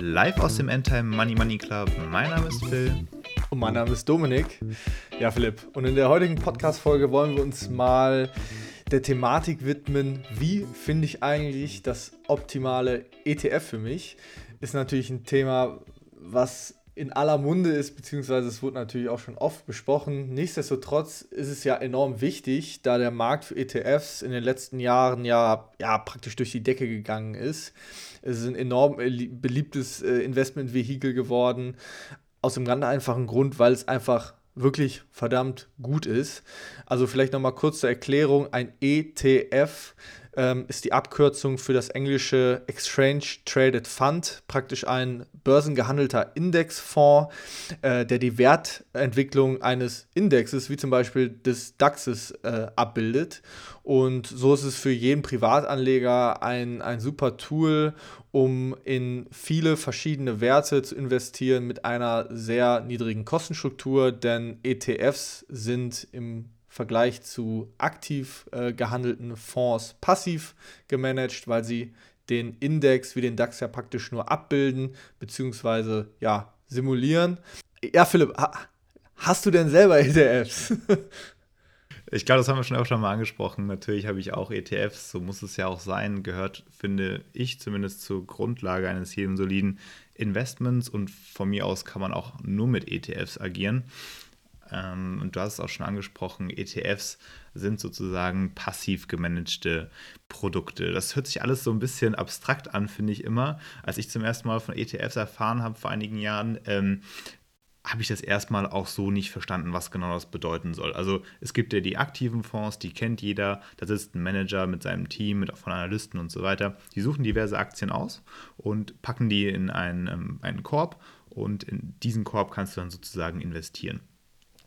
Live aus dem Endtime Money Money Club. Mein Name ist Phil. Und mein Name ist Dominik. Ja, Philipp. Und in der heutigen Podcast-Folge wollen wir uns mal der Thematik widmen, wie finde ich eigentlich das optimale ETF für mich. Ist natürlich ein Thema, was in aller Munde ist, beziehungsweise es wurde natürlich auch schon oft besprochen. Nichtsdestotrotz ist es ja enorm wichtig, da der Markt für ETFs in den letzten Jahren ja, ja praktisch durch die Decke gegangen ist. Es ist ein enorm beliebtes äh, Investmentvehikel geworden, aus dem ganz einfachen Grund, weil es einfach wirklich verdammt gut ist. Also vielleicht nochmal kurz zur Erklärung, ein ETF ähm, ist die Abkürzung für das englische Exchange Traded Fund, praktisch ein börsengehandelter Indexfonds, äh, der die Wertentwicklung eines Indexes, wie zum Beispiel des DAXes, äh, abbildet. Und so ist es für jeden Privatanleger ein, ein super Tool, um in viele verschiedene Werte zu investieren mit einer sehr niedrigen Kostenstruktur, denn ETFs sind im Vergleich zu aktiv äh, gehandelten Fonds passiv gemanagt, weil sie den Index wie den DAX ja praktisch nur abbilden bzw. ja, simulieren. Ja, Philipp, hast du denn selber ETFs? Ich glaube, das haben wir schon öfter mal angesprochen. Natürlich habe ich auch ETFs, so muss es ja auch sein. Gehört, finde ich, zumindest zur Grundlage eines jeden soliden Investments und von mir aus kann man auch nur mit ETFs agieren. Ähm, und du hast es auch schon angesprochen, ETFs sind sozusagen passiv gemanagte Produkte. Das hört sich alles so ein bisschen abstrakt an, finde ich immer. Als ich zum ersten Mal von ETFs erfahren habe vor einigen Jahren, ähm, habe ich das erstmal auch so nicht verstanden, was genau das bedeuten soll. Also es gibt ja die aktiven Fonds, die kennt jeder. Da sitzt ein Manager mit seinem Team, mit von Analysten und so weiter. Die suchen diverse Aktien aus und packen die in einen, ähm, einen Korb und in diesen Korb kannst du dann sozusagen investieren.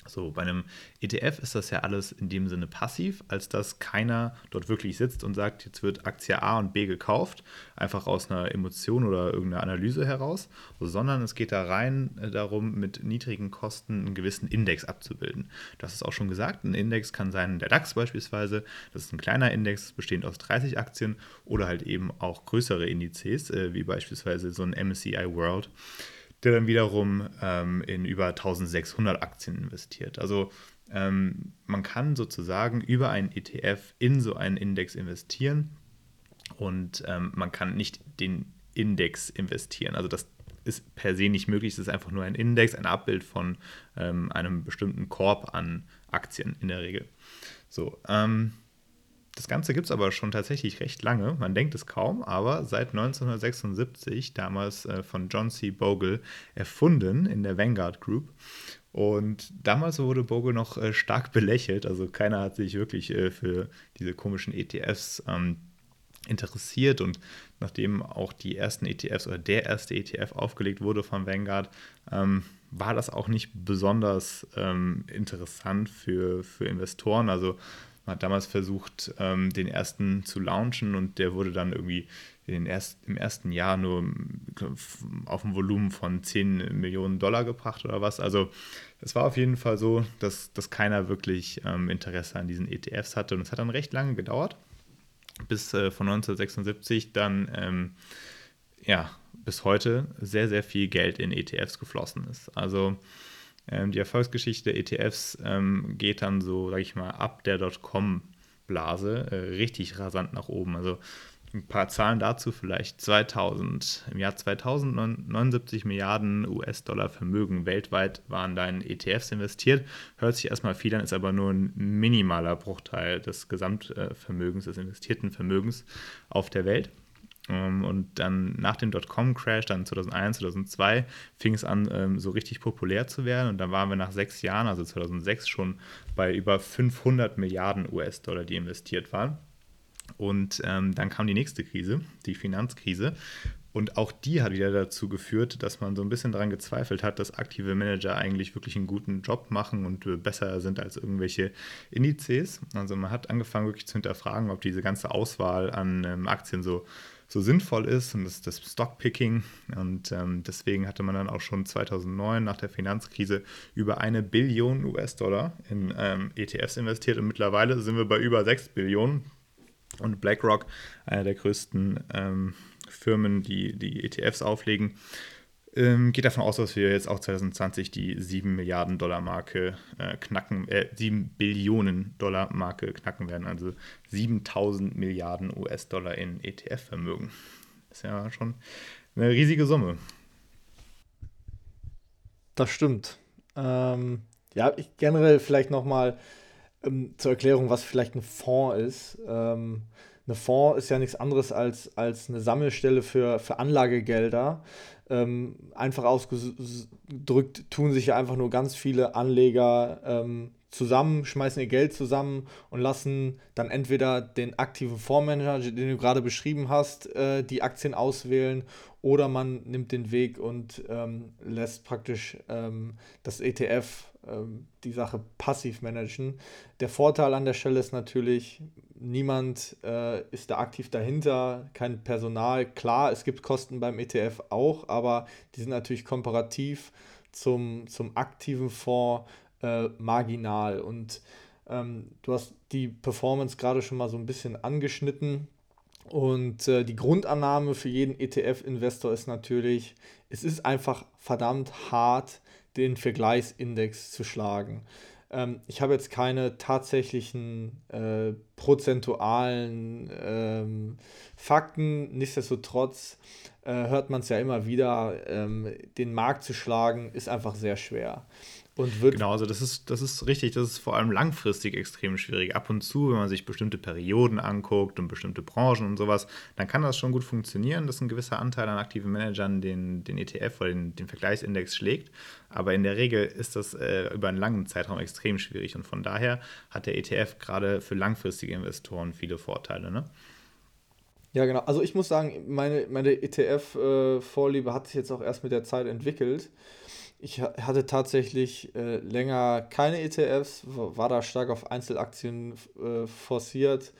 So, bei einem ETF ist das ja alles in dem Sinne passiv, als dass keiner dort wirklich sitzt und sagt, jetzt wird Aktie A und B gekauft, einfach aus einer Emotion oder irgendeiner Analyse heraus, sondern es geht da rein äh, darum, mit niedrigen Kosten einen gewissen Index abzubilden. Das ist auch schon gesagt, ein Index kann sein, der DAX beispielsweise, das ist ein kleiner Index, bestehend aus 30 Aktien oder halt eben auch größere Indizes, äh, wie beispielsweise so ein MSCI World der dann wiederum ähm, in über 1600 Aktien investiert. Also ähm, man kann sozusagen über einen ETF in so einen Index investieren und ähm, man kann nicht den Index investieren. Also das ist per se nicht möglich, es ist einfach nur ein Index, ein Abbild von ähm, einem bestimmten Korb an Aktien in der Regel. So, ähm, das Ganze gibt es aber schon tatsächlich recht lange. Man denkt es kaum, aber seit 1976, damals äh, von John C. Bogle, erfunden in der Vanguard Group. Und damals wurde Bogle noch äh, stark belächelt. Also keiner hat sich wirklich äh, für diese komischen ETFs ähm, interessiert. Und nachdem auch die ersten ETFs oder der erste ETF aufgelegt wurde von Vanguard, ähm, war das auch nicht besonders ähm, interessant für, für Investoren. Also man hat damals versucht, ähm, den ersten zu launchen und der wurde dann irgendwie erst, im ersten Jahr nur auf ein Volumen von 10 Millionen Dollar gebracht oder was. Also es war auf jeden Fall so, dass, dass keiner wirklich ähm, Interesse an diesen ETFs hatte und es hat dann recht lange gedauert, bis äh, von 1976 dann ähm, ja, bis heute sehr, sehr viel Geld in ETFs geflossen ist. Also ähm, die Erfolgsgeschichte der ETFs ähm, geht dann so, sage ich mal, ab der Dotcom-Blase äh, richtig rasant nach oben. Also ein paar Zahlen dazu vielleicht 2000, im Jahr 2000 79 Milliarden US-Dollar Vermögen weltweit waren da in ETFs investiert. Hört sich erstmal viel an, ist aber nur ein minimaler Bruchteil des Gesamtvermögens, des investierten Vermögens auf der Welt. Ähm, und dann nach dem Dotcom-Crash, dann 2001, 2002, fing es an, ähm, so richtig populär zu werden. Und dann waren wir nach sechs Jahren, also 2006, schon bei über 500 Milliarden US-Dollar, die investiert waren. Und ähm, dann kam die nächste Krise, die Finanzkrise. Und auch die hat wieder dazu geführt, dass man so ein bisschen daran gezweifelt hat, dass aktive Manager eigentlich wirklich einen guten Job machen und äh, besser sind als irgendwelche Indizes. Also man hat angefangen wirklich zu hinterfragen, ob diese ganze Auswahl an ähm, Aktien so so sinnvoll ist und das ist das Stockpicking. Und ähm, deswegen hatte man dann auch schon 2009 nach der Finanzkrise über eine Billion US-Dollar in ähm, ETFs investiert und mittlerweile sind wir bei über 6 Billionen. Und BlackRock, einer der größten ähm, Firmen, die die ETFs auflegen, ähm, geht davon aus, dass wir jetzt auch 2020 die 7 Milliarden Dollar Marke äh, knacken, äh, 7 Billionen Dollar Marke knacken werden, also 7000 Milliarden US-Dollar in ETF-Vermögen. Ist ja schon eine riesige Summe. Das stimmt. Ähm, ja, ich generell vielleicht nochmal ähm, zur Erklärung, was vielleicht ein Fonds ist. Ähm, eine Fonds ist ja nichts anderes als, als eine Sammelstelle für, für Anlagegelder. Ähm, einfach ausgedrückt tun sich ja einfach nur ganz viele Anleger ähm, zusammen, schmeißen ihr Geld zusammen und lassen dann entweder den aktiven Fondsmanager, den du gerade beschrieben hast, äh, die Aktien auswählen oder man nimmt den Weg und ähm, lässt praktisch ähm, das ETF die Sache passiv managen. Der Vorteil an der Stelle ist natürlich, niemand äh, ist da aktiv dahinter, kein Personal. Klar, es gibt Kosten beim ETF auch, aber die sind natürlich komparativ zum, zum aktiven Fonds äh, marginal. Und ähm, du hast die Performance gerade schon mal so ein bisschen angeschnitten. Und äh, die Grundannahme für jeden ETF-Investor ist natürlich, es ist einfach verdammt hart, den Vergleichsindex zu schlagen. Ähm, ich habe jetzt keine tatsächlichen äh, prozentualen ähm, Fakten, nichtsdestotrotz äh, hört man es ja immer wieder, ähm, den Markt zu schlagen ist einfach sehr schwer. Und wird genau, also das ist, das ist richtig, das ist vor allem langfristig extrem schwierig. Ab und zu, wenn man sich bestimmte Perioden anguckt und bestimmte Branchen und sowas, dann kann das schon gut funktionieren, dass ein gewisser Anteil an aktiven Managern den, den ETF oder den, den Vergleichsindex schlägt. Aber in der Regel ist das äh, über einen langen Zeitraum extrem schwierig. Und von daher hat der ETF gerade für langfristige Investoren viele Vorteile. Ne? Ja, genau. Also ich muss sagen, meine, meine ETF-Vorliebe äh, hat sich jetzt auch erst mit der Zeit entwickelt. Ich hatte tatsächlich äh, länger keine ETFs, war da stark auf Einzelaktien äh, forciert.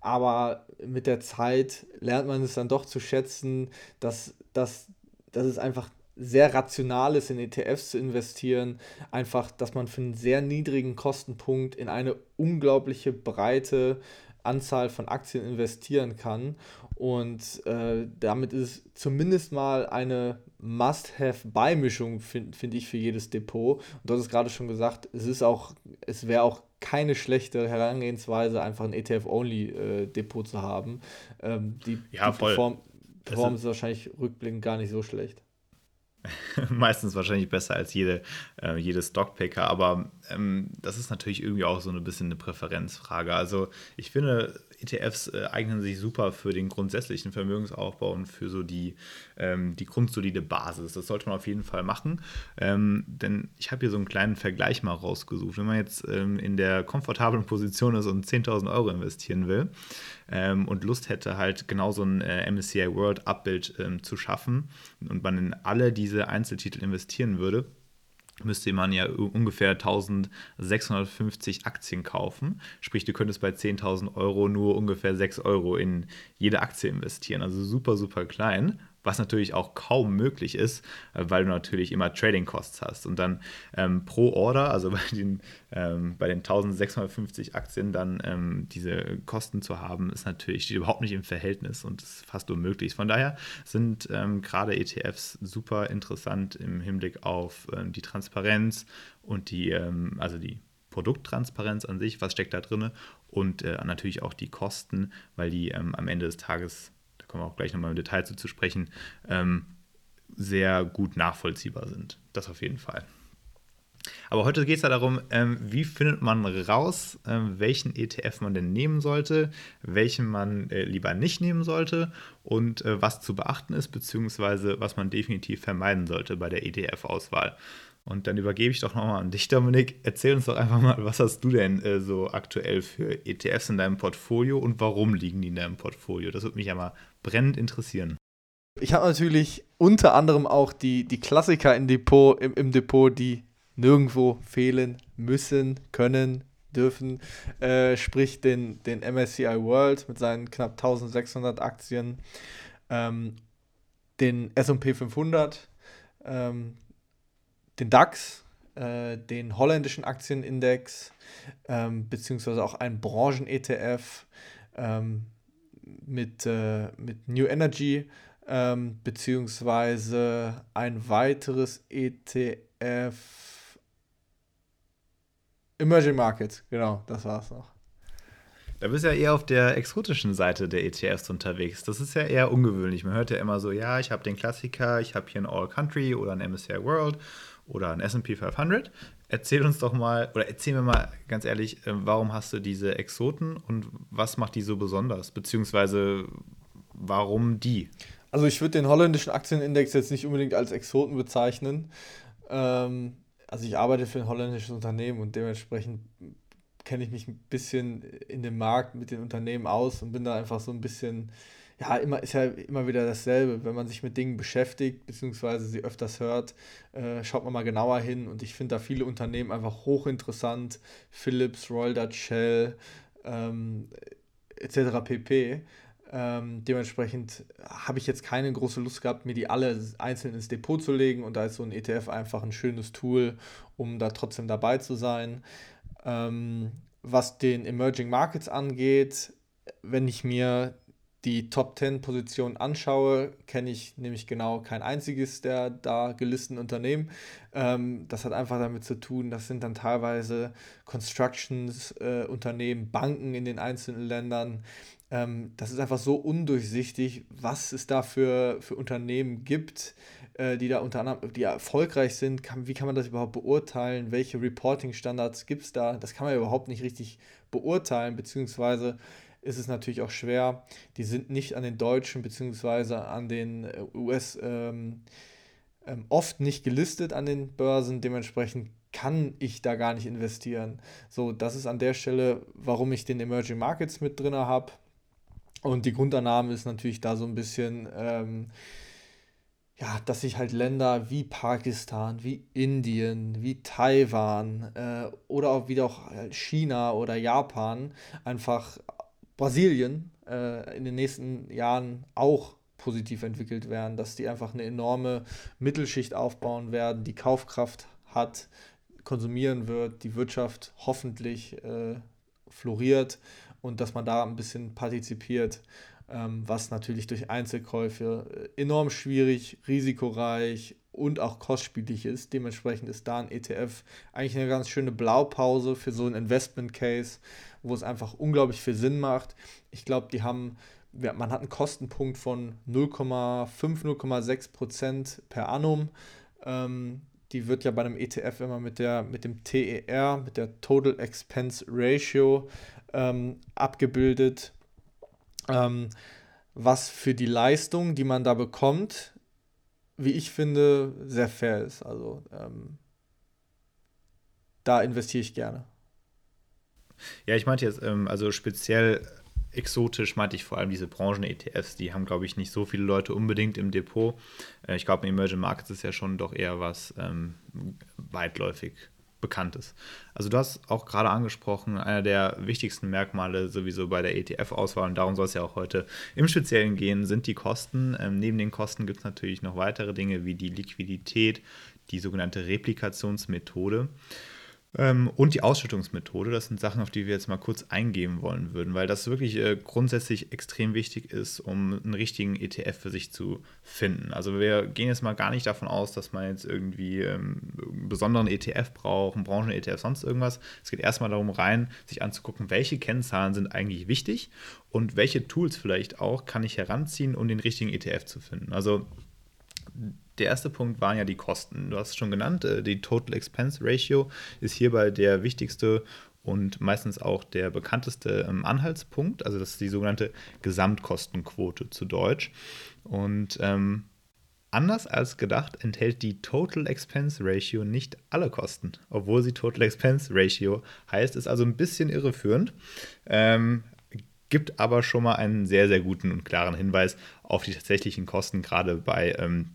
Aber mit der Zeit lernt man es dann doch zu schätzen, dass, dass, dass es einfach sehr rational ist, in ETFs zu investieren. Einfach, dass man für einen sehr niedrigen Kostenpunkt in eine unglaubliche breite Anzahl von Aktien investieren kann. Und äh, damit ist es zumindest mal eine Must-Have-Beimischung, finde find ich, für jedes Depot. Und du hast es gerade schon gesagt, es ist auch, es wäre auch keine schlechte Herangehensweise, einfach ein ETF-Only-Depot äh, zu haben. Ähm, die, ja, die Perform Performance ist wahrscheinlich rückblickend gar nicht so schlecht. Meistens wahrscheinlich besser als jede, äh, jede Stockpicker, aber ähm, das ist natürlich irgendwie auch so ein bisschen eine Präferenzfrage. Also ich finde, ETFs äh, eignen sich super für den grundsätzlichen Vermögensaufbau und für so die, ähm, die grundsolide Basis. Das sollte man auf jeden Fall machen. Ähm, denn ich habe hier so einen kleinen Vergleich mal rausgesucht. Wenn man jetzt ähm, in der komfortablen Position ist und 10.000 Euro investieren will ähm, und Lust hätte, halt genau so ein äh, MSCI World Abbild ähm, zu schaffen und man in alle diese Einzeltitel investieren würde, müsste man ja ungefähr 1650 Aktien kaufen. Sprich, du könntest bei 10.000 Euro nur ungefähr 6 Euro in jede Aktie investieren. Also super, super klein was natürlich auch kaum möglich ist, äh, weil du natürlich immer Trading Costs hast. Und dann ähm, pro Order, also bei den, ähm, bei den 1650 Aktien, dann ähm, diese Kosten zu haben, ist natürlich überhaupt nicht im Verhältnis und ist fast unmöglich. Von daher sind ähm, gerade ETFs super interessant im Hinblick auf ähm, die Transparenz und die, ähm, also die Produkttransparenz an sich, was steckt da drin und äh, natürlich auch die Kosten, weil die am Ende des Tages kommen wir auch gleich nochmal im Detail zu, zu sprechen, ähm, sehr gut nachvollziehbar sind. Das auf jeden Fall. Aber heute geht es ja darum, ähm, wie findet man raus, ähm, welchen ETF man denn nehmen sollte, welchen man äh, lieber nicht nehmen sollte und äh, was zu beachten ist, beziehungsweise was man definitiv vermeiden sollte bei der ETF-Auswahl. Und dann übergebe ich doch nochmal an dich, Dominik. Erzähl uns doch einfach mal, was hast du denn äh, so aktuell für ETFs in deinem Portfolio und warum liegen die in deinem Portfolio? Das würde mich ja mal brennend interessieren. Ich habe natürlich unter anderem auch die, die Klassiker im Depot, im, im Depot, die nirgendwo fehlen müssen, können, dürfen. Äh, sprich den, den MSCI World mit seinen knapp 1600 Aktien, ähm, den SP 500, ähm, den DAX, äh, den holländischen Aktienindex, ähm, beziehungsweise auch einen Branchen-ETF, ähm, mit, äh, mit New Energy ähm, beziehungsweise ein weiteres ETF Emerging Markets, genau, das war es noch. Da bist ja eher auf der exotischen Seite der ETFs unterwegs. Das ist ja eher ungewöhnlich. Man hört ja immer so, ja, ich habe den Klassiker, ich habe hier ein All Country oder ein MSCI World oder ein S&P 500. Erzähl uns doch mal, oder erzähl mir mal ganz ehrlich, ähm, warum hast du diese Exoten und was macht die so besonders? Beziehungsweise warum die? Also ich würde den holländischen Aktienindex jetzt nicht unbedingt als Exoten bezeichnen. Ähm, also ich arbeite für ein holländisches Unternehmen und dementsprechend kenne ich mich ein bisschen in dem Markt mit den Unternehmen aus und bin da einfach so ein bisschen, ja, immer ist ja immer wieder dasselbe. Wenn man sich mit Dingen beschäftigt, beziehungsweise sie öfters hört, äh, schaut man mal genauer hin und ich finde da viele Unternehmen einfach hochinteressant. Philips, Royal Dutch Shell, ähm, etc. pp. Ähm, dementsprechend habe ich jetzt keine große Lust gehabt, mir die alle einzeln ins Depot zu legen und da ist so ein ETF einfach ein schönes Tool, um da trotzdem dabei zu sein. Ähm, was den Emerging Markets angeht, wenn ich mir die Top 10 Positionen anschaue, kenne ich nämlich genau kein einziges der da gelisteten Unternehmen. Ähm, das hat einfach damit zu tun, das sind dann teilweise Constructions-Unternehmen, äh, Banken in den einzelnen Ländern. Ähm, das ist einfach so undurchsichtig, was es da für, für Unternehmen gibt, äh, die da unter anderem, die erfolgreich sind. Kann, wie kann man das überhaupt beurteilen? Welche Reporting-Standards gibt es da? Das kann man überhaupt nicht richtig beurteilen, beziehungsweise ist es natürlich auch schwer. Die sind nicht an den deutschen beziehungsweise an den äh, US ähm, ähm, oft nicht gelistet an den Börsen. Dementsprechend kann ich da gar nicht investieren. So, das ist an der Stelle, warum ich den Emerging Markets mit drin habe. Und die Grundannahme ist natürlich da so ein bisschen, ähm, ja, dass sich halt Länder wie Pakistan, wie Indien, wie Taiwan äh, oder auch wieder auch China oder Japan einfach Brasilien äh, in den nächsten Jahren auch positiv entwickelt werden, dass die einfach eine enorme Mittelschicht aufbauen werden, die Kaufkraft hat, konsumieren wird, die Wirtschaft hoffentlich äh, floriert und dass man da ein bisschen partizipiert, ähm, was natürlich durch Einzelkäufe äh, enorm schwierig, risikoreich und auch kostspielig ist. Dementsprechend ist da ein ETF eigentlich eine ganz schöne Blaupause für so ein Investment Case, wo es einfach unglaublich viel Sinn macht. Ich glaube, die haben, man hat einen Kostenpunkt von 0,5, 0,6 Prozent per annum. Ähm, die wird ja bei einem ETF immer mit, der, mit dem TER, mit der Total Expense Ratio ähm, abgebildet, ähm, was für die Leistung, die man da bekommt, wie ich finde, sehr fair ist. Also ähm, da investiere ich gerne. Ja, ich meinte jetzt, ähm, also speziell exotisch meinte ich vor allem diese Branchen-ETFs, die haben, glaube ich, nicht so viele Leute unbedingt im Depot. Äh, ich glaube, Emerging Markets ist ja schon doch eher was ähm, weitläufig Bekanntes. Also du hast auch gerade angesprochen, einer der wichtigsten Merkmale sowieso bei der ETF-Auswahl, und darum soll es ja auch heute im Speziellen gehen, sind die Kosten. Ähm, neben den Kosten gibt es natürlich noch weitere Dinge wie die Liquidität, die sogenannte Replikationsmethode. Ähm, und die Ausschüttungsmethode, das sind Sachen, auf die wir jetzt mal kurz eingehen wollen würden, weil das wirklich äh, grundsätzlich extrem wichtig ist, um einen richtigen ETF für sich zu finden. Also wir gehen jetzt mal gar nicht davon aus, dass man jetzt irgendwie ähm, einen besonderen ETF braucht, einen Branchen-ETF, sonst irgendwas. Es geht erstmal darum rein, sich anzugucken, welche Kennzahlen sind eigentlich wichtig und welche Tools vielleicht auch kann ich heranziehen, um den richtigen ETF zu finden. Also der erste Punkt waren ja die Kosten. Du hast es schon genannt, äh, die Total Expense Ratio ist hierbei der wichtigste und meistens auch der bekannteste ähm, Anhaltspunkt. Also das ist die sogenannte Gesamtkostenquote zu Deutsch. Und ähm, anders als gedacht enthält die Total Expense Ratio nicht alle Kosten, obwohl sie Total Expense Ratio heißt, ist also ein bisschen irreführend. Ähm, gibt aber schon mal einen sehr, sehr guten und klaren Hinweis auf die tatsächlichen Kosten, gerade bei ähm,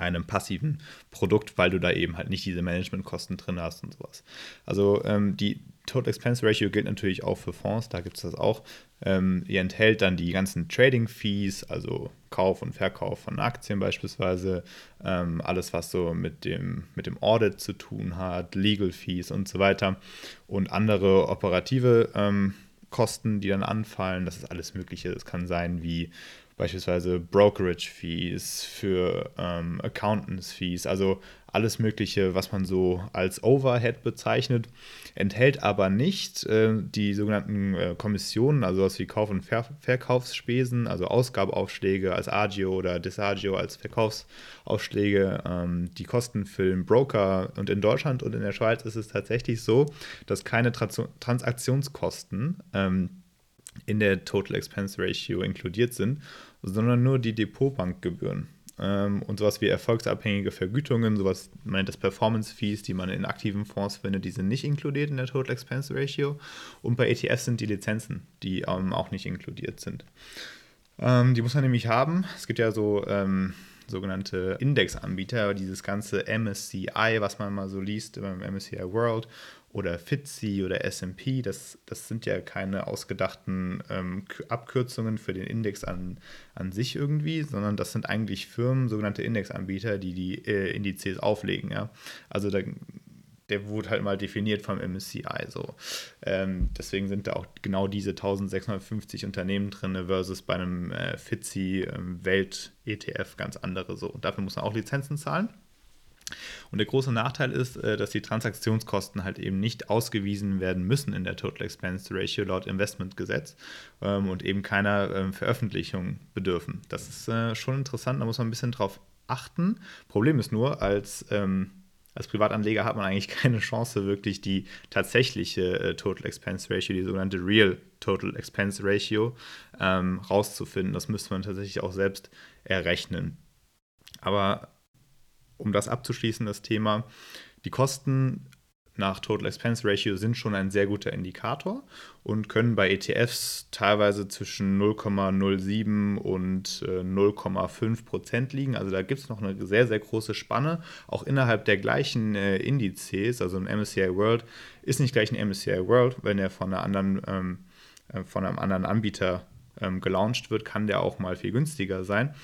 einem passiven Produkt, weil du da eben halt nicht diese Managementkosten drin hast und sowas. Also ähm, die Total Expense Ratio gilt natürlich auch für Fonds, da gibt es das auch. Ähm, ihr enthält dann die ganzen Trading Fees, also Kauf und Verkauf von Aktien beispielsweise, ähm, alles was so mit dem, mit dem Audit zu tun hat, Legal Fees und so weiter und andere operative ähm, Kosten, die dann anfallen. Das ist alles Mögliche. Es kann sein wie beispielsweise Brokerage-Fees, für ähm, Accountants-Fees, also alles Mögliche, was man so als Overhead bezeichnet, enthält aber nicht äh, die sogenannten äh, Kommissionen, also was wie Kauf- und Ver Verkaufsspesen, also Ausgabeaufschläge als Agio oder Disagio als Verkaufsaufschläge, ähm, die Kosten für den Broker. Und in Deutschland und in der Schweiz ist es tatsächlich so, dass keine Trans Transaktionskosten ähm, in der Total Expense Ratio inkludiert sind sondern nur die Depotbankgebühren. Ähm, und sowas wie erfolgsabhängige Vergütungen, sowas meint das Performance Fees, die man in aktiven Fonds findet, die sind nicht inkludiert in der Total Expense Ratio. Und bei ETFs sind die Lizenzen, die ähm, auch nicht inkludiert sind. Ähm, die muss man nämlich haben. Es gibt ja so ähm, sogenannte Indexanbieter, dieses ganze MSCI, was man mal so liest beim MSCI World oder FTSE oder S&P, das, das sind ja keine ausgedachten ähm, Abkürzungen für den Index an, an sich irgendwie, sondern das sind eigentlich Firmen, sogenannte Indexanbieter, die die äh, Indizes auflegen. Ja? Also da, der wurde halt mal definiert vom MSCI. So. Ähm, deswegen sind da auch genau diese 1650 Unternehmen drin versus bei einem äh, FTSE ähm, ganz andere. So. Und dafür muss man auch Lizenzen zahlen. Und der große Nachteil ist, äh, dass die Transaktionskosten halt eben nicht ausgewiesen werden müssen in der Total Expense Ratio laut Investmentgesetz ähm, und eben keiner ähm, Veröffentlichung bedürfen. Das ist äh, schon interessant, da muss man ein bisschen drauf achten. Problem ist nur, als, ähm, als Privatanleger hat man eigentlich keine Chance, wirklich die tatsächliche äh, Total Expense Ratio, die sogenannte Real Total Expense Ratio, rauszufinden. Das müsste man tatsächlich auch selbst errechnen. Aber um das abzuschließen, das Thema, die Kosten nach Total Expense Ratio sind schon ein sehr guter Indikator und können bei ETFs teilweise zwischen 0,07 und 0,5 äh, Prozent liegen. Also da gibt es noch eine sehr, sehr große Spanne, auch innerhalb der gleichen äh, Indizes. Also ein MSCI World ist nicht gleich ein MSCI World, wenn er von, einer anderen, ähm, äh, von einem anderen Anbieter ähm, gelauncht wird, kann der auch mal viel günstiger sein.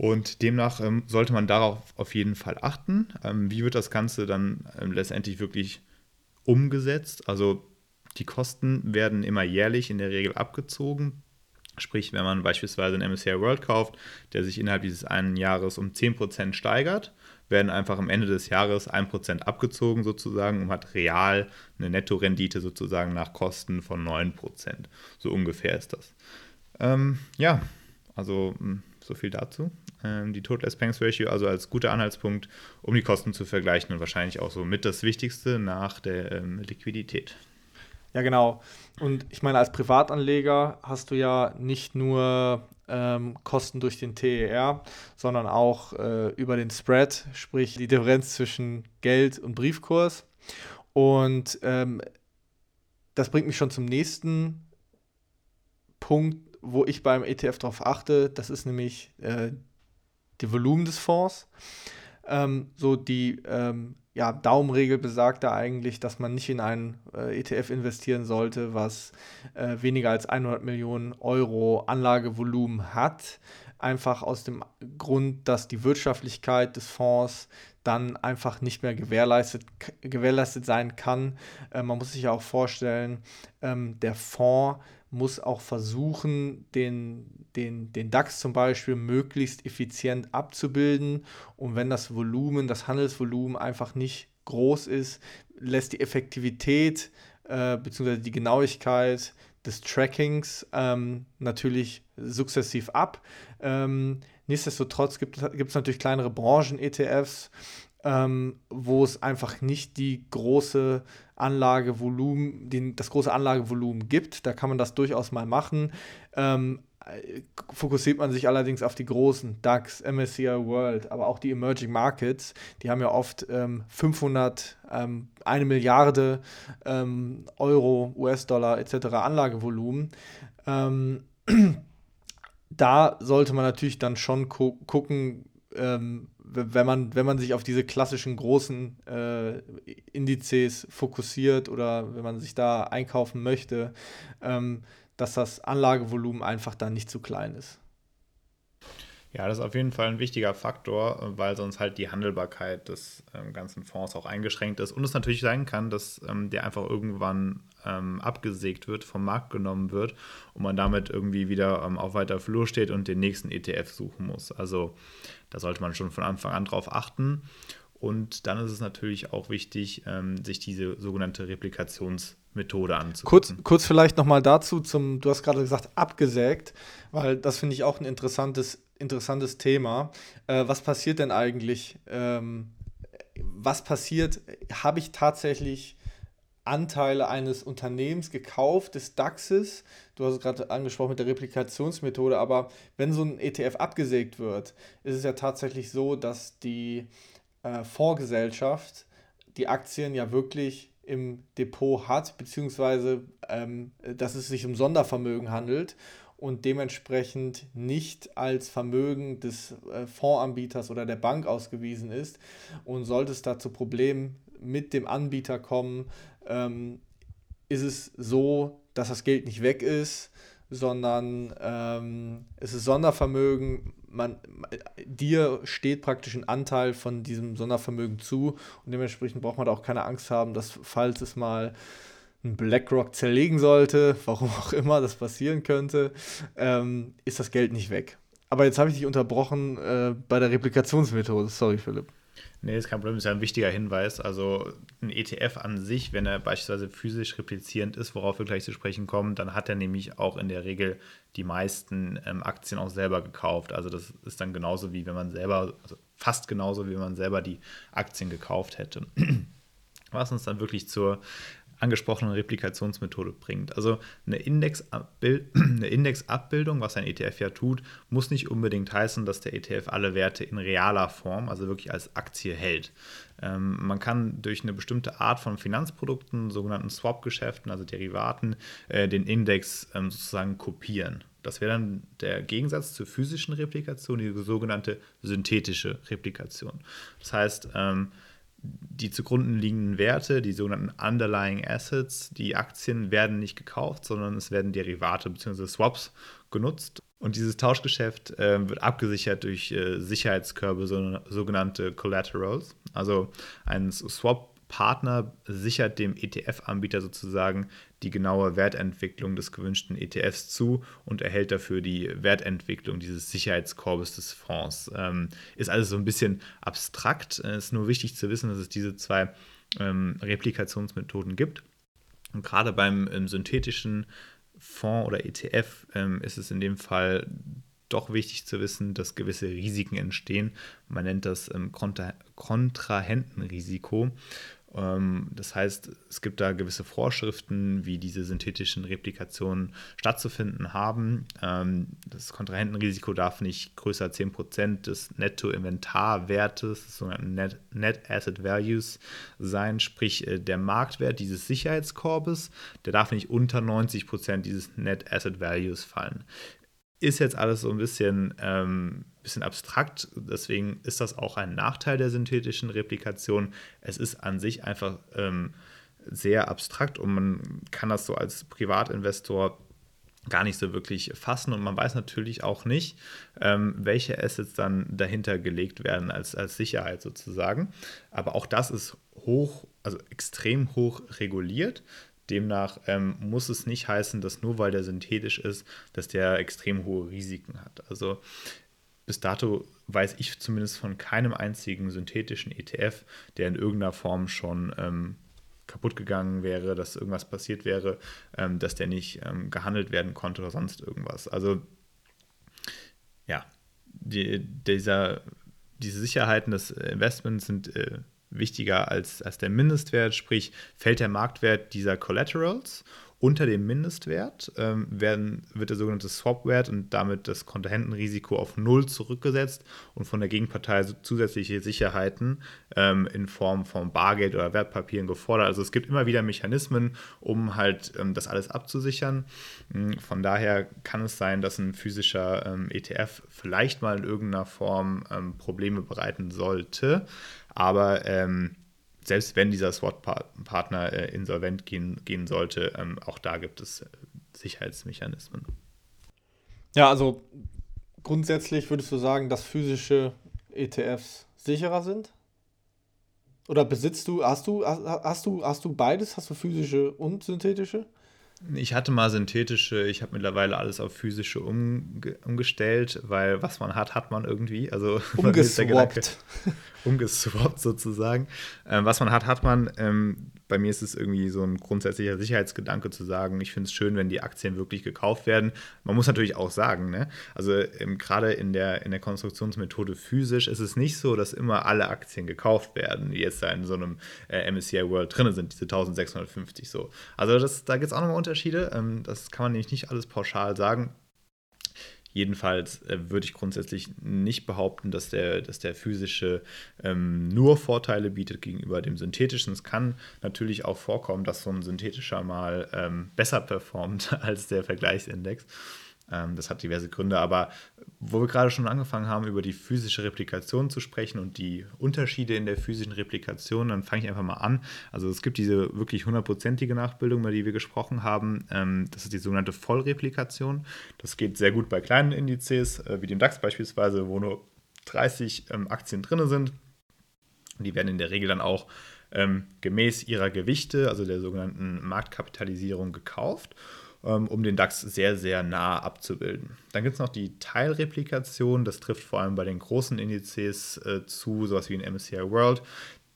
Und demnach ähm, sollte man darauf auf jeden Fall achten. Ähm, wie wird das Ganze dann ähm, letztendlich wirklich umgesetzt? Also die Kosten werden immer jährlich in der Regel abgezogen. Sprich, wenn man beispielsweise einen MSCI World kauft, der sich innerhalb dieses einen Jahres um 10% steigert, werden einfach am Ende des Jahres 1% abgezogen sozusagen und hat real eine Nettorendite sozusagen nach Kosten von 9%. So ungefähr ist das. Ähm, ja, also hm, so viel dazu. Ähm, die Total Expense Ratio also als guter Anhaltspunkt, um die Kosten zu vergleichen und wahrscheinlich auch so mit das Wichtigste nach der ähm, Liquidität. Ja, genau. Und ich meine, als Privatanleger hast du ja nicht nur ähm, Kosten durch den TER, sondern auch äh, über den Spread, sprich die Differenz zwischen Geld und Briefkurs. Und ähm, das bringt mich schon zum nächsten Punkt, wo ich beim ETF darauf achte. Das ist nämlich äh, die Volumen des Fonds. Ähm, so die ähm, ja, Daumenregel besagt da eigentlich, dass man nicht in einen äh, ETF investieren sollte, was äh, weniger als 100 Millionen Euro Anlagevolumen hat. Einfach aus dem Grund, dass die Wirtschaftlichkeit des Fonds dann einfach nicht mehr gewährleistet, gewährleistet sein kann. Äh, man muss sich ja auch vorstellen, ähm, der Fonds muss auch versuchen, den, den, den DAX zum Beispiel möglichst effizient abzubilden. Und wenn das Volumen, das Handelsvolumen einfach nicht groß ist, lässt die Effektivität äh, bzw. die Genauigkeit des Trackings ähm, natürlich sukzessiv ab. Ähm, nichtsdestotrotz gibt es natürlich kleinere Branchen-ETFs, ähm, wo es einfach nicht die große Anlagevolumen, den, das große Anlagevolumen gibt. Da kann man das durchaus mal machen. Ähm, fokussiert man sich allerdings auf die großen DAX, MSCI World, aber auch die Emerging Markets, die haben ja oft ähm, 500, ähm, eine Milliarde ähm, Euro, US-Dollar etc. Anlagevolumen. Da sollte man natürlich dann schon gu gucken, ähm, wenn man, wenn man sich auf diese klassischen großen äh, Indizes fokussiert oder wenn man sich da einkaufen möchte, ähm, dass das Anlagevolumen einfach dann nicht zu klein ist. Ja, das ist auf jeden Fall ein wichtiger Faktor, weil sonst halt die Handelbarkeit des ähm, ganzen Fonds auch eingeschränkt ist. Und es natürlich sein kann, dass ähm, der einfach irgendwann ähm, abgesägt wird, vom Markt genommen wird und man damit irgendwie wieder ähm, auf weiter Flur steht und den nächsten ETF suchen muss. Also da sollte man schon von Anfang an drauf achten. Und dann ist es natürlich auch wichtig, ähm, sich diese sogenannte Replikationsmethode anzugucken. Kurz, kurz vielleicht nochmal dazu, zum, du hast gerade gesagt, abgesägt, weil das finde ich auch ein interessantes, interessantes Thema. Äh, was passiert denn eigentlich? Ähm, was passiert? Habe ich tatsächlich Anteile eines Unternehmens gekauft, des DAXes. Du hast es gerade angesprochen mit der Replikationsmethode, aber wenn so ein ETF abgesägt wird, ist es ja tatsächlich so, dass die äh, Fondsgesellschaft die Aktien ja wirklich im Depot hat, beziehungsweise ähm, dass es sich um Sondervermögen handelt und dementsprechend nicht als Vermögen des äh, Fondsanbieters oder der Bank ausgewiesen ist. Und sollte es da zu Problemen mit dem Anbieter kommen, ähm, ist es so, dass das Geld nicht weg ist, sondern ähm, es ist Sondervermögen. Man, dir steht praktisch ein Anteil von diesem Sondervermögen zu und dementsprechend braucht man da auch keine Angst haben, dass falls es mal ein BlackRock zerlegen sollte, warum auch immer das passieren könnte, ähm, ist das Geld nicht weg. Aber jetzt habe ich dich unterbrochen äh, bei der Replikationsmethode. Sorry, Philipp. Nee, ist kein Problem, ist ja ein wichtiger Hinweis. Also ein ETF an sich, wenn er beispielsweise physisch replizierend ist, worauf wir gleich zu sprechen kommen, dann hat er nämlich auch in der Regel die meisten ähm, Aktien auch selber gekauft. Also das ist dann genauso wie wenn man selber, also fast genauso wie wenn man selber die Aktien gekauft hätte. Was uns dann wirklich zur angesprochenen Replikationsmethode bringt. Also eine, Indexabbild eine Indexabbildung, was ein ETF ja tut, muss nicht unbedingt heißen, dass der ETF alle Werte in realer Form, also wirklich als Aktie hält. Ähm, man kann durch eine bestimmte Art von Finanzprodukten, sogenannten Swap-Geschäften, also Derivaten, äh, den Index ähm, sozusagen kopieren. Das wäre dann der Gegensatz zur physischen Replikation, die sogenannte synthetische Replikation. Das heißt, ähm, die zugrunde liegenden Werte, die sogenannten Underlying Assets, die Aktien werden nicht gekauft, sondern es werden Derivate bzw. Swaps genutzt. Und dieses Tauschgeschäft äh, wird abgesichert durch äh, Sicherheitskörbe, so, sogenannte Collaterals. Also ein Swap Partner sichert dem ETF-Anbieter sozusagen die genaue Wertentwicklung des gewünschten ETFs zu und erhält dafür die Wertentwicklung dieses Sicherheitskorbes des Fonds. Ähm, ist alles so ein bisschen abstrakt. Es ist nur wichtig zu wissen, dass es diese zwei ähm, Replikationsmethoden gibt. Und gerade beim ähm, synthetischen Fonds oder ETF ähm, ist es in dem Fall doch wichtig zu wissen, dass gewisse Risiken entstehen. Man nennt das ähm, Kontra Kontrahentenrisiko. Ähm, das heißt, es gibt da gewisse Vorschriften, wie diese synthetischen Replikationen stattzufinden haben. Ähm, das Kontrahentenrisiko darf nicht größer als 10% des Netto-Inventarwertes, des sogenannten Net, Net Asset Values, sein, sprich äh, der Marktwert dieses Sicherheitskorbes, der darf nicht unter 90% dieses Net Asset Values fallen ist jetzt alles so ein bisschen, ähm, bisschen abstrakt, deswegen ist das auch ein Nachteil der synthetischen Replikation. Es ist an sich einfach ähm, sehr abstrakt und man kann das so als Privatinvestor gar nicht so wirklich fassen und man weiß natürlich auch nicht, ähm, welche Assets dann dahinter gelegt werden als, als Sicherheit sozusagen. Aber auch das ist hoch, also extrem hoch reguliert. Demnach ähm, muss es nicht heißen, dass nur weil der synthetisch ist, dass der extrem hohe Risiken hat. Also bis dato weiß ich zumindest von keinem einzigen synthetischen ETF, der in irgendeiner Form schon ähm, kaputt gegangen wäre, dass irgendwas passiert wäre, ähm, dass der nicht ähm, gehandelt werden konnte oder sonst irgendwas. Also ja, die, dieser, diese Sicherheiten des Investments sind äh, wichtiger als, als der Mindestwert, sprich fällt der Marktwert dieser Collaterals unter dem Mindestwert, ähm, werden, wird der sogenannte Swap-Wert und damit das Kontrahentenrisiko auf Null zurückgesetzt und von der Gegenpartei zusätzliche Sicherheiten ähm, in Form von Bargeld oder Wertpapieren gefordert. Also es gibt immer wieder Mechanismen, um halt ähm, das alles abzusichern. Hm, von daher kann es sein, dass ein physischer ähm, ETF vielleicht mal in irgendeiner Form ähm, Probleme bereiten sollte. Aber ähm, selbst wenn dieser SWOT-Partner äh, insolvent gehen, gehen sollte, ähm, auch da gibt es äh, Sicherheitsmechanismen. Ja, also grundsätzlich würdest du sagen, dass physische ETFs sicherer sind? Oder besitzt du, hast du, hast, hast du, hast du beides? Hast du physische und synthetische? Ich hatte mal synthetische, ich habe mittlerweile alles auf physische umge umgestellt, weil was man hat, hat man irgendwie. Also umgeswappt. umgeswappt sozusagen. Ähm, was man hat, hat man. Ähm, bei mir ist es irgendwie so ein grundsätzlicher Sicherheitsgedanke zu sagen, ich finde es schön, wenn die Aktien wirklich gekauft werden. Man muss natürlich auch sagen, ne? also ähm, gerade in der, in der Konstruktionsmethode physisch ist es nicht so, dass immer alle Aktien gekauft werden, die jetzt da in so einem äh, MSCI World drin sind, diese 1650 so. Also das, da gibt es auch nochmal Unterschiede. Ähm, das kann man nämlich nicht alles pauschal sagen. Jedenfalls äh, würde ich grundsätzlich nicht behaupten, dass der, dass der physische ähm, nur Vorteile bietet gegenüber dem synthetischen. Es kann natürlich auch vorkommen, dass so ein synthetischer mal ähm, besser performt als der Vergleichsindex. Ähm, das hat diverse Gründe, aber wo wir gerade schon angefangen haben, über die physische Replikation zu sprechen und die Unterschiede in der physischen Replikation, dann fange ich einfach mal an. Also es gibt diese wirklich hundertprozentige Nachbildung, über die wir gesprochen haben. Ähm, das ist die sogenannte Vollreplikation. Das geht sehr gut bei kleinen Indizes, äh, wie dem DAX beispielsweise, wo nur 30 ähm, Aktien drin sind. Die werden in der Regel dann auch gemäß ihrer Gewichte, also der sogenannten Marktkapitalisierung, gekauft. Ähm, um den DAX sehr, sehr nah abzubilden. Dann gibt es noch die Teilreplikation, das trifft vor allem bei den großen Indizes äh, zu, sowas wie ein MSCI World.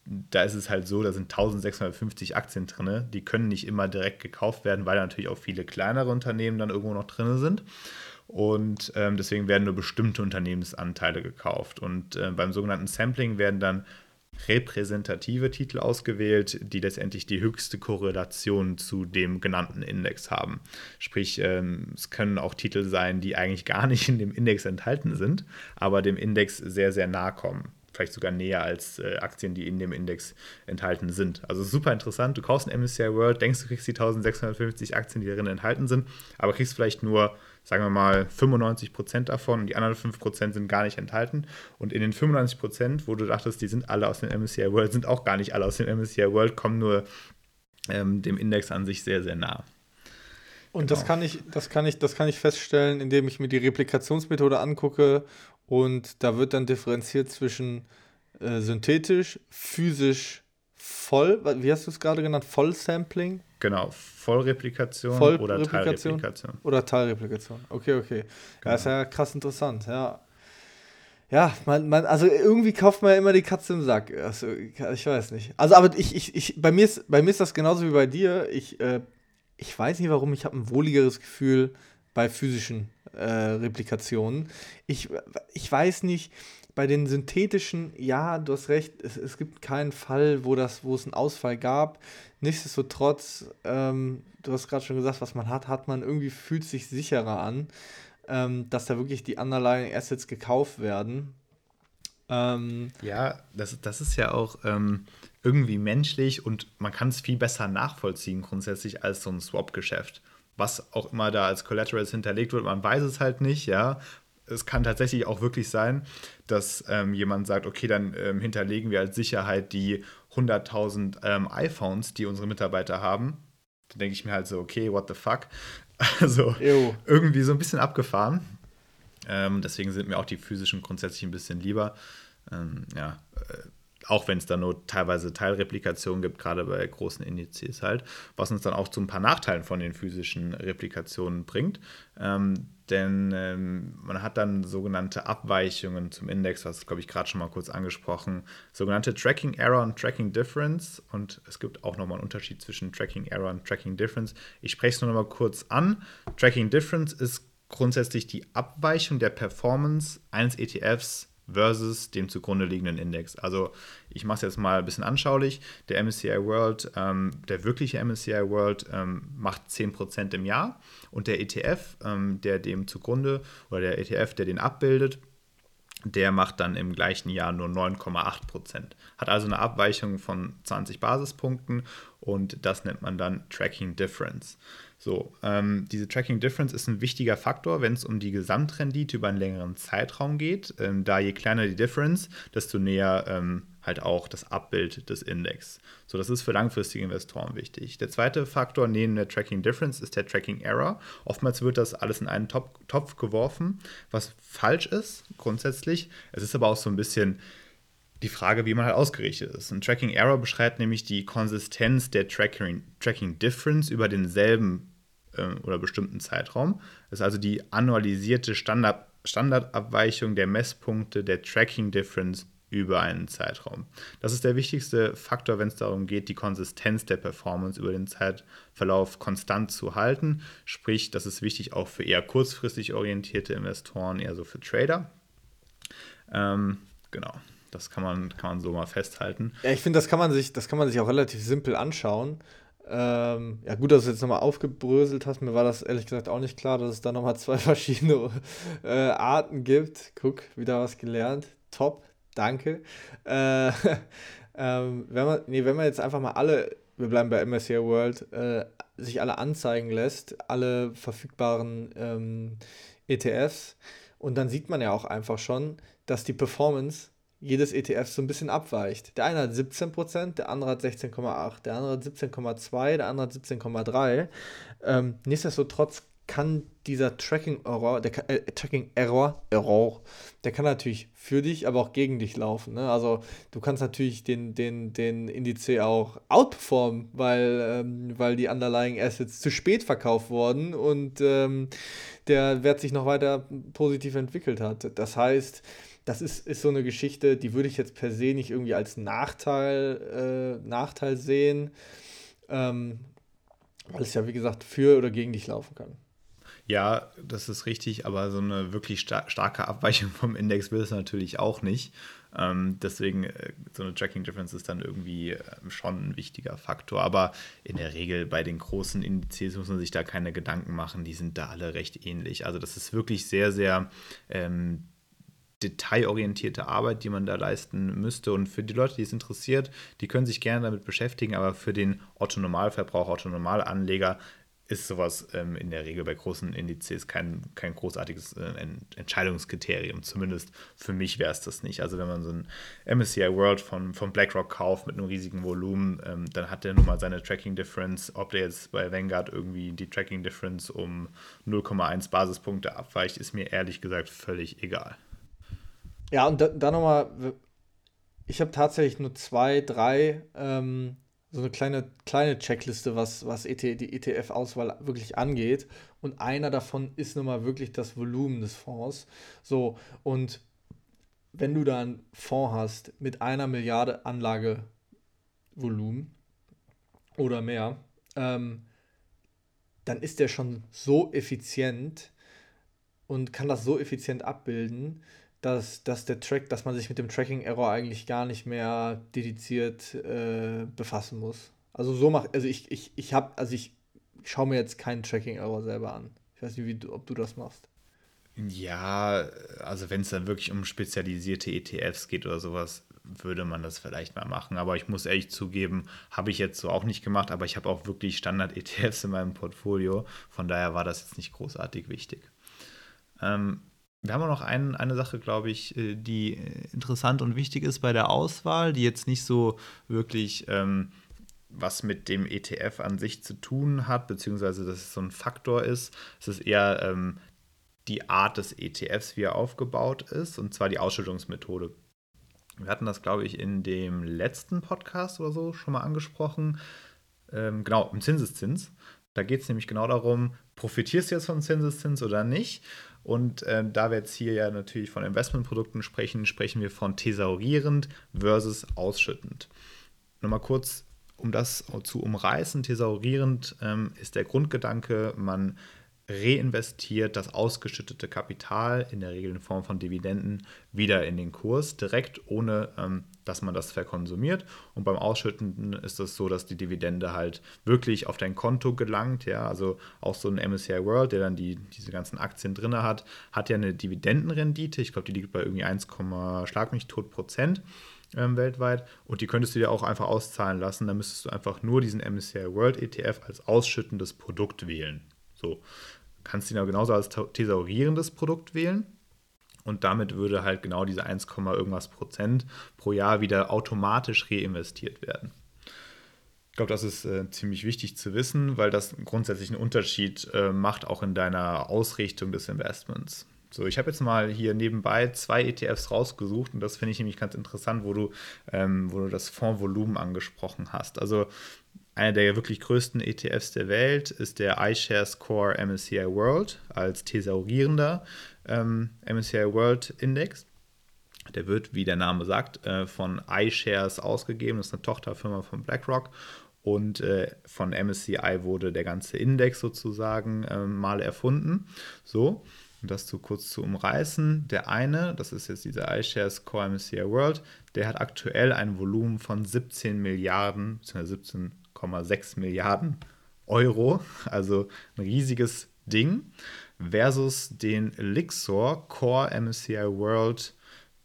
Da ist es halt so, da sind 1650 Aktien drin, die können nicht immer direkt gekauft werden, weil natürlich auch viele kleinere Unternehmen dann irgendwo noch drin sind. Und ähm, deswegen werden nur bestimmte Unternehmensanteile gekauft. Und äh, beim sogenannten Sampling werden dann repräsentative Titel ausgewählt, die letztendlich die höchste Korrelation zu dem genannten Index haben. Sprich, ähm, es können auch Titel sein, die eigentlich gar nicht in dem Index enthalten sind, aber dem Index sehr, sehr nahe kommen. Vielleicht sogar näher als äh, Aktien, die in dem Index enthalten sind. Also super interessant. Du kaufst ein MSCI World, denkst du kriegst die 1650 Aktien, die darin enthalten sind, aber kriegst vielleicht nur sagen wir mal, 95 Prozent davon und die anderen 5 Prozent sind gar nicht enthalten. Und in den 95 Prozent, wo du dachtest, die sind alle aus dem MSCI World, sind auch gar nicht alle aus dem MSCI World, kommen nur ähm, dem Index an sich sehr, sehr nah. Und genau. das kann ich, das kann ich, das kann ich feststellen, indem ich mir die Replikationsmethode angucke und da wird dann differenziert zwischen äh, synthetisch, physisch, voll, wie hast du es gerade genannt? Vollsampling? Genau, Vollreplikation Voll oder Teilreplikation. Oder Teilreplikation. Okay, okay. Genau. Ja, ist ja krass interessant, ja. Ja, man, man, also irgendwie kauft man ja immer die Katze im Sack. Also, ich weiß nicht. Also, aber ich, ich, ich, bei mir ist, bei mir ist das genauso wie bei dir. Ich, äh, ich weiß nicht warum, ich habe ein wohligeres Gefühl bei physischen äh, Replikationen. Ich, ich weiß nicht, bei den synthetischen, ja, du hast recht, es, es gibt keinen Fall, wo, das, wo es einen Ausfall gab. Nichtsdestotrotz, ähm, du hast gerade schon gesagt, was man hat, hat man irgendwie fühlt sich sicherer an, ähm, dass da wirklich die Underlying Assets gekauft werden. Ähm, ja, das, das ist ja auch ähm, irgendwie menschlich und man kann es viel besser nachvollziehen grundsätzlich als so ein Swap-Geschäft. Was auch immer da als Collaterals hinterlegt wird, man weiß es halt nicht, ja es kann tatsächlich auch wirklich sein, dass ähm, jemand sagt, okay, dann ähm, hinterlegen wir als Sicherheit die 100.000 ähm, iPhones, die unsere Mitarbeiter haben. Da denke ich mir halt so, okay, what the fuck? Also Ew. irgendwie so ein bisschen abgefahren. Ähm, deswegen sind mir auch die physischen grundsätzlich ein bisschen lieber. Ähm, ja, äh, auch wenn es da nur teilweise Teilreplikationen gibt, gerade bei großen Indizes halt, was uns dann auch zu ein paar Nachteilen von den physischen Replikationen bringt. Ähm, denn ähm, man hat dann sogenannte Abweichungen zum Index, das glaube ich gerade schon mal kurz angesprochen, sogenannte Tracking Error und Tracking Difference. Und es gibt auch nochmal einen Unterschied zwischen Tracking Error und Tracking Difference. Ich spreche es nur noch mal kurz an. Tracking Difference ist grundsätzlich die Abweichung der Performance eines ETFs versus dem zugrunde liegenden Index. Also ich mache es jetzt mal ein bisschen anschaulich. Der MSCI World, ähm, der wirkliche MSCI World ähm, macht 10% im Jahr und der ETF, ähm, der dem zugrunde oder der ETF, der den abbildet, der macht dann im gleichen Jahr nur 9,8% Hat also eine Abweichung von 20 Basispunkten und das nennt man dann Tracking Difference. So, ähm, diese Tracking Difference ist ein wichtiger Faktor, wenn es um die Gesamtrendite über einen längeren Zeitraum geht. Ähm, da je kleiner die Difference, desto näher ähm, halt auch das Abbild des Index. So, das ist für langfristige Investoren wichtig. Der zweite Faktor neben der Tracking Difference ist der Tracking Error. Oftmals wird das alles in einen Top Topf geworfen, was falsch ist grundsätzlich. Es ist aber auch so ein bisschen die Frage, wie man halt ausgerichtet ist. Ein Tracking Error beschreibt nämlich die Konsistenz der Tracking, Tracking Difference über denselben äh, oder bestimmten Zeitraum. Das ist also die annualisierte Standard, Standardabweichung der Messpunkte der Tracking Difference über einen Zeitraum. Das ist der wichtigste Faktor, wenn es darum geht, die Konsistenz der Performance über den Zeitverlauf konstant zu halten. Sprich, das ist wichtig auch für eher kurzfristig orientierte Investoren, eher so für Trader. Ähm, genau. Das kann man, kann man so mal festhalten. Ja, ich finde, das das kann man sich auch relativ simpel anschauen. Ähm, ja, gut, dass du jetzt nochmal aufgebröselt hast. Mir war das ehrlich gesagt auch nicht klar, dass es da nochmal zwei verschiedene äh, Arten gibt. Guck, wieder was gelernt. Top, danke. Äh, ähm, wenn, man, nee, wenn man jetzt einfach mal alle, wir bleiben bei MSCI World, äh, sich alle anzeigen lässt, alle verfügbaren ähm, ETFs, und dann sieht man ja auch einfach schon, dass die Performance jedes ETF so ein bisschen abweicht. Der eine hat 17%, der andere hat 16,8%, der andere hat 17,2%, der andere hat 17,3%. Ähm, nichtsdestotrotz kann dieser Tracking-Error, der äh, Tracking-Error, Error, der kann natürlich für dich, aber auch gegen dich laufen. Ne? Also du kannst natürlich den, den, den Indiz auch outperformen, weil, ähm, weil die Underlying Assets zu spät verkauft wurden und ähm, der Wert sich noch weiter positiv entwickelt hat. Das heißt, das ist, ist so eine Geschichte, die würde ich jetzt per se nicht irgendwie als Nachteil, äh, Nachteil sehen, ähm, weil es ja, wie gesagt, für oder gegen dich laufen kann. Ja, das ist richtig, aber so eine wirklich star starke Abweichung vom Index will es natürlich auch nicht. Ähm, deswegen, äh, so eine Tracking Difference ist dann irgendwie äh, schon ein wichtiger Faktor. Aber in der Regel bei den großen Indizes muss man sich da keine Gedanken machen. Die sind da alle recht ähnlich. Also, das ist wirklich sehr, sehr ähm, detailorientierte Arbeit, die man da leisten müsste. Und für die Leute, die es interessiert, die können sich gerne damit beschäftigen. Aber für den Otto-Normalverbraucher, ist sowas ähm, in der Regel bei großen Indizes kein, kein großartiges äh, Entscheidungskriterium. Zumindest für mich wäre es das nicht. Also wenn man so ein MSCI World von, von BlackRock kauft mit einem riesigen Volumen, ähm, dann hat der nun mal seine Tracking Difference. Ob der jetzt bei Vanguard irgendwie die Tracking Difference um 0,1 Basispunkte abweicht, ist mir ehrlich gesagt völlig egal. Ja, und dann da nochmal, ich habe tatsächlich nur zwei, drei ähm, so eine kleine, kleine Checkliste, was, was ET, die ETF-Auswahl wirklich angeht. Und einer davon ist nun mal wirklich das Volumen des Fonds. So, und wenn du da einen Fonds hast mit einer Milliarde Anlagevolumen oder mehr, ähm, dann ist der schon so effizient und kann das so effizient abbilden, dass, dass der Track, dass man sich mit dem Tracking-Error eigentlich gar nicht mehr dediziert äh, befassen muss. Also so macht, also ich, ich, ich habe, also ich schaue mir jetzt keinen Tracking-Error selber an. Ich weiß nicht, wie du, ob du das machst. Ja, also wenn es dann wirklich um spezialisierte ETFs geht oder sowas, würde man das vielleicht mal machen. Aber ich muss ehrlich zugeben, habe ich jetzt so auch nicht gemacht, aber ich habe auch wirklich Standard-ETFs in meinem Portfolio. Von daher war das jetzt nicht großartig wichtig. Ähm, wir haben auch noch ein, eine Sache, glaube ich, äh, die interessant und wichtig ist bei der Auswahl, die jetzt nicht so wirklich ähm, was mit dem ETF an sich zu tun hat, beziehungsweise dass es so ein Faktor ist. Es ist eher ähm, die Art des ETFs, wie er aufgebaut ist, und zwar die Ausschüttungsmethode. Wir hatten das, glaube ich, in dem letzten Podcast oder so schon mal angesprochen. Ähm, genau, im Zinseszins. Da geht es nämlich genau darum, profitierst du jetzt von Zinseszins oder nicht? Und äh, da wir jetzt hier ja natürlich von Investmentprodukten sprechen, sprechen wir von thesaurierend versus ausschüttend. Nochmal kurz, um das zu umreißen, thesaurierend ähm, ist der Grundgedanke, man reinvestiert das ausgeschüttete Kapital, in der Regel in Form von Dividenden, wieder in den Kurs, direkt ohne ähm, dass man das verkonsumiert. Und beim Ausschütten ist es so, dass die Dividende halt wirklich auf dein Konto gelangt. Ja, also auch so ein MSCI World, der dann die, diese ganzen Aktien drin hat, hat ja eine Dividendenrendite. Ich glaube, die liegt bei irgendwie 1, schlag mich tot Prozent ähm, weltweit. Und die könntest du dir auch einfach auszahlen lassen. Dann müsstest du einfach nur diesen MSCI World ETF als ausschüttendes Produkt wählen. So kannst du ihn ja genauso als thesaurierendes Produkt wählen. Und damit würde halt genau diese 1, irgendwas Prozent pro Jahr wieder automatisch reinvestiert werden. Ich glaube, das ist äh, ziemlich wichtig zu wissen, weil das grundsätzlich einen Unterschied äh, macht, auch in deiner Ausrichtung des Investments. So, ich habe jetzt mal hier nebenbei zwei ETFs rausgesucht und das finde ich nämlich ganz interessant, wo du, ähm, wo du das Fondsvolumen angesprochen hast. Also einer der wirklich größten ETFs der Welt ist der iShares Core MSCI World als thesaurierender ähm, MSCI World Index. Der wird, wie der Name sagt, äh, von iShares ausgegeben. Das ist eine Tochterfirma von BlackRock. Und äh, von MSCI wurde der ganze Index sozusagen äh, mal erfunden. So, und das zu kurz zu umreißen. Der eine, das ist jetzt dieser iShares Core MSCI World, der hat aktuell ein Volumen von 17 Milliarden, bzw. 17,6 Milliarden Euro. Also ein riesiges Ding. Versus den Lixor Core MSCI World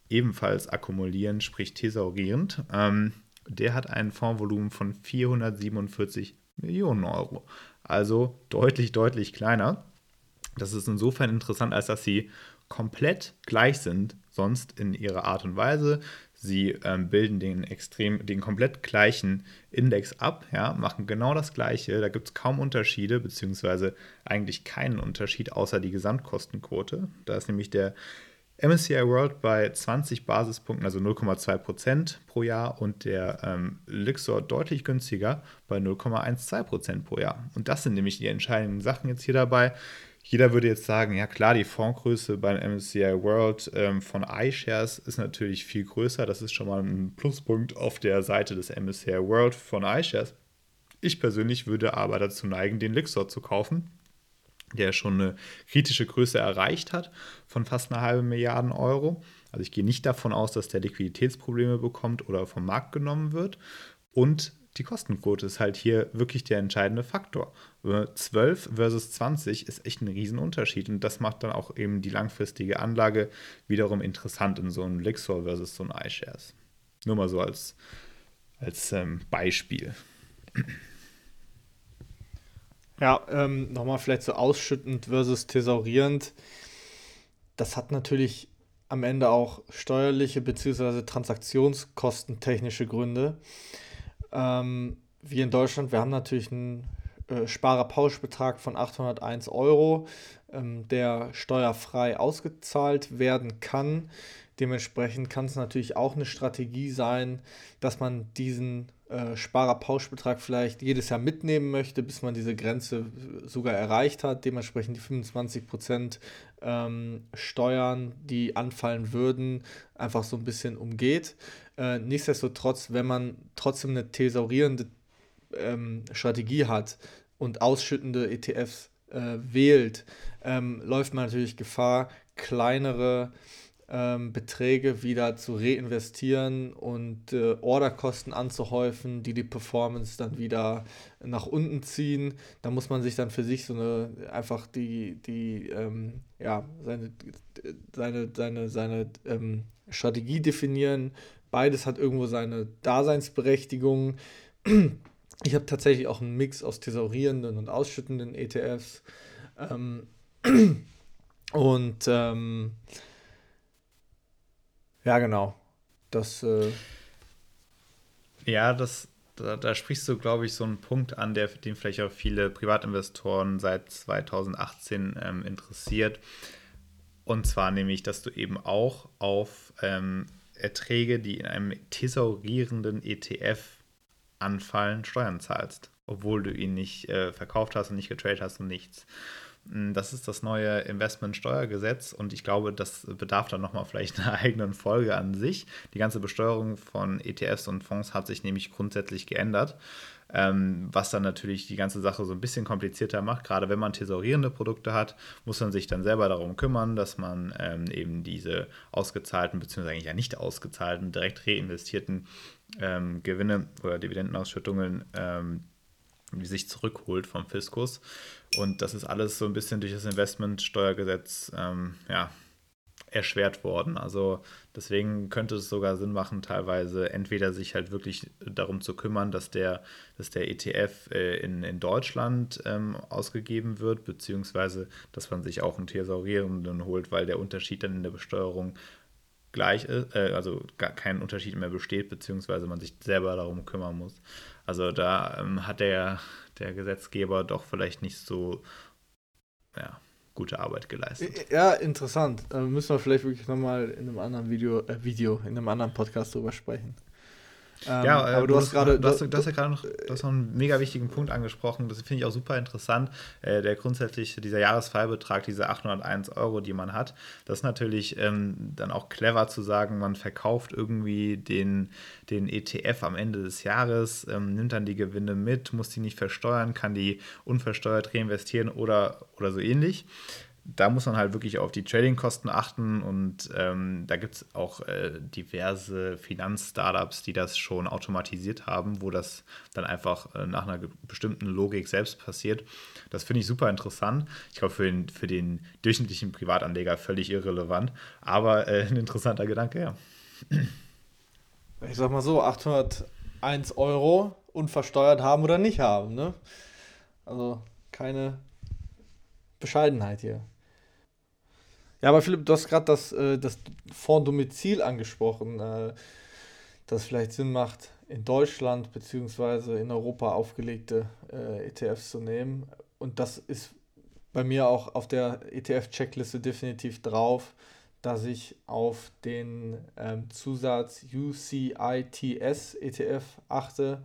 ebenfalls akkumulieren, sprich thesaurierend. Ähm, der hat ein Fondsvolumen von 447 Millionen Euro. Also deutlich, deutlich kleiner. Das ist insofern interessant, als dass sie komplett gleich sind, sonst in ihrer Art und Weise. Sie ähm, bilden den extrem, den komplett gleichen Index ab, ja, machen genau das Gleiche. Da gibt es kaum Unterschiede, beziehungsweise eigentlich keinen Unterschied außer die Gesamtkostenquote. Da ist nämlich der MSCI World bei 20 Basispunkten, also 0,2 Prozent pro Jahr und der ähm, Luxor deutlich günstiger bei 0,12 Prozent pro Jahr. Und das sind nämlich die entscheidenden Sachen jetzt hier dabei. Jeder würde jetzt sagen, ja klar, die Fondsgröße beim MSCI World ähm, von iShares ist natürlich viel größer. Das ist schon mal ein Pluspunkt auf der Seite des MSCI World von iShares. Ich persönlich würde aber dazu neigen, den Luxor zu kaufen der schon eine kritische Größe erreicht hat von fast einer halben Milliarde Euro. Also ich gehe nicht davon aus, dass der Liquiditätsprobleme bekommt oder vom Markt genommen wird. Und die Kostenquote ist halt hier wirklich der entscheidende Faktor. 12 versus 20 ist echt ein Riesenunterschied und das macht dann auch eben die langfristige Anlage wiederum interessant in so einem Lixor versus so einem iShares. Nur mal so als, als ähm, Beispiel. Ja, ähm, nochmal vielleicht so ausschüttend versus thesaurierend. Das hat natürlich am Ende auch steuerliche bzw. transaktionskostentechnische Gründe. Ähm, wir in Deutschland, wir haben natürlich einen äh, Sparerpauschbetrag von 801 Euro, ähm, der steuerfrei ausgezahlt werden kann. Dementsprechend kann es natürlich auch eine Strategie sein, dass man diesen äh, Sparerpauschbetrag vielleicht jedes Jahr mitnehmen möchte, bis man diese Grenze sogar erreicht hat. Dementsprechend die 25% ähm, Steuern, die anfallen würden, einfach so ein bisschen umgeht. Äh, nichtsdestotrotz, wenn man trotzdem eine thesaurierende ähm, Strategie hat und ausschüttende ETFs äh, wählt, ähm, läuft man natürlich Gefahr, kleinere ähm, Beträge wieder zu reinvestieren und äh, Orderkosten anzuhäufen, die die Performance dann wieder nach unten ziehen. Da muss man sich dann für sich so eine einfach die, die ähm, ja, seine, seine, seine, seine ähm, Strategie definieren. Beides hat irgendwo seine Daseinsberechtigung. Ich habe tatsächlich auch einen Mix aus thesaurierenden und ausschüttenden ETFs. Ähm, und ähm, ja, genau. Das. Äh ja, das, da, da, sprichst du, glaube ich, so einen Punkt an, der, den vielleicht auch viele Privatinvestoren seit 2018 ähm, interessiert. Und zwar nämlich, dass du eben auch auf ähm, Erträge, die in einem thesaurierenden ETF anfallen, Steuern zahlst, obwohl du ihn nicht äh, verkauft hast und nicht getradet hast und nichts. Hm, das ist das neue Investmentsteuergesetz und ich glaube, das bedarf dann nochmal vielleicht einer eigenen Folge an sich. Die ganze Besteuerung von ETFs und Fonds hat sich nämlich grundsätzlich geändert, ähm, was dann natürlich die ganze Sache so ein bisschen komplizierter macht. Gerade wenn man thesaurierende Produkte hat, muss man sich dann selber darum kümmern, dass man ähm, eben diese ausgezahlten, beziehungsweise eigentlich ja nicht ausgezahlten, direkt reinvestierten ähm, Gewinne oder Dividendenausschüttungen sich zurückholt vom Fiskus. Und das ist alles so ein bisschen durch das Investmentsteuergesetz ähm, ja, erschwert worden. Also deswegen könnte es sogar Sinn machen, teilweise entweder sich halt wirklich darum zu kümmern, dass der, dass der ETF äh, in, in Deutschland ähm, ausgegeben wird, beziehungsweise dass man sich auch einen Thesaurierenden holt, weil der Unterschied dann in der Besteuerung gleich ist, äh, also gar kein Unterschied mehr besteht, beziehungsweise man sich selber darum kümmern muss. Also da ähm, hat der, der Gesetzgeber doch vielleicht nicht so ja, gute Arbeit geleistet. Ja, interessant. Da müssen wir vielleicht wirklich nochmal in einem anderen Video, äh, Video, in einem anderen Podcast drüber sprechen. Ähm, ja, äh, aber du, hast gerade. Du, hast, du hast ja gerade noch, noch einen mega wichtigen Punkt angesprochen. Das finde ich auch super interessant. Äh, der grundsätzliche, dieser Jahresfreibetrag, diese 801 Euro, die man hat, das ist natürlich ähm, dann auch clever zu sagen, man verkauft irgendwie den, den ETF am Ende des Jahres, ähm, nimmt dann die Gewinne mit, muss die nicht versteuern, kann die unversteuert reinvestieren oder, oder so ähnlich da muss man halt wirklich auf die Trading-Kosten achten und ähm, da gibt es auch äh, diverse Finanz-Startups, die das schon automatisiert haben, wo das dann einfach äh, nach einer bestimmten Logik selbst passiert. Das finde ich super interessant. Ich glaube, für den, für den durchschnittlichen Privatanleger völlig irrelevant, aber äh, ein interessanter Gedanke, ja. Ich sag mal so, 801 Euro unversteuert haben oder nicht haben, ne? Also keine Bescheidenheit hier. Ja, aber Philipp, du hast gerade das, äh, das Fonddomizil angesprochen, äh, das vielleicht Sinn macht, in Deutschland bzw. in Europa aufgelegte äh, ETFs zu nehmen. Und das ist bei mir auch auf der ETF-Checkliste definitiv drauf, dass ich auf den ähm, Zusatz UCITS ETF achte,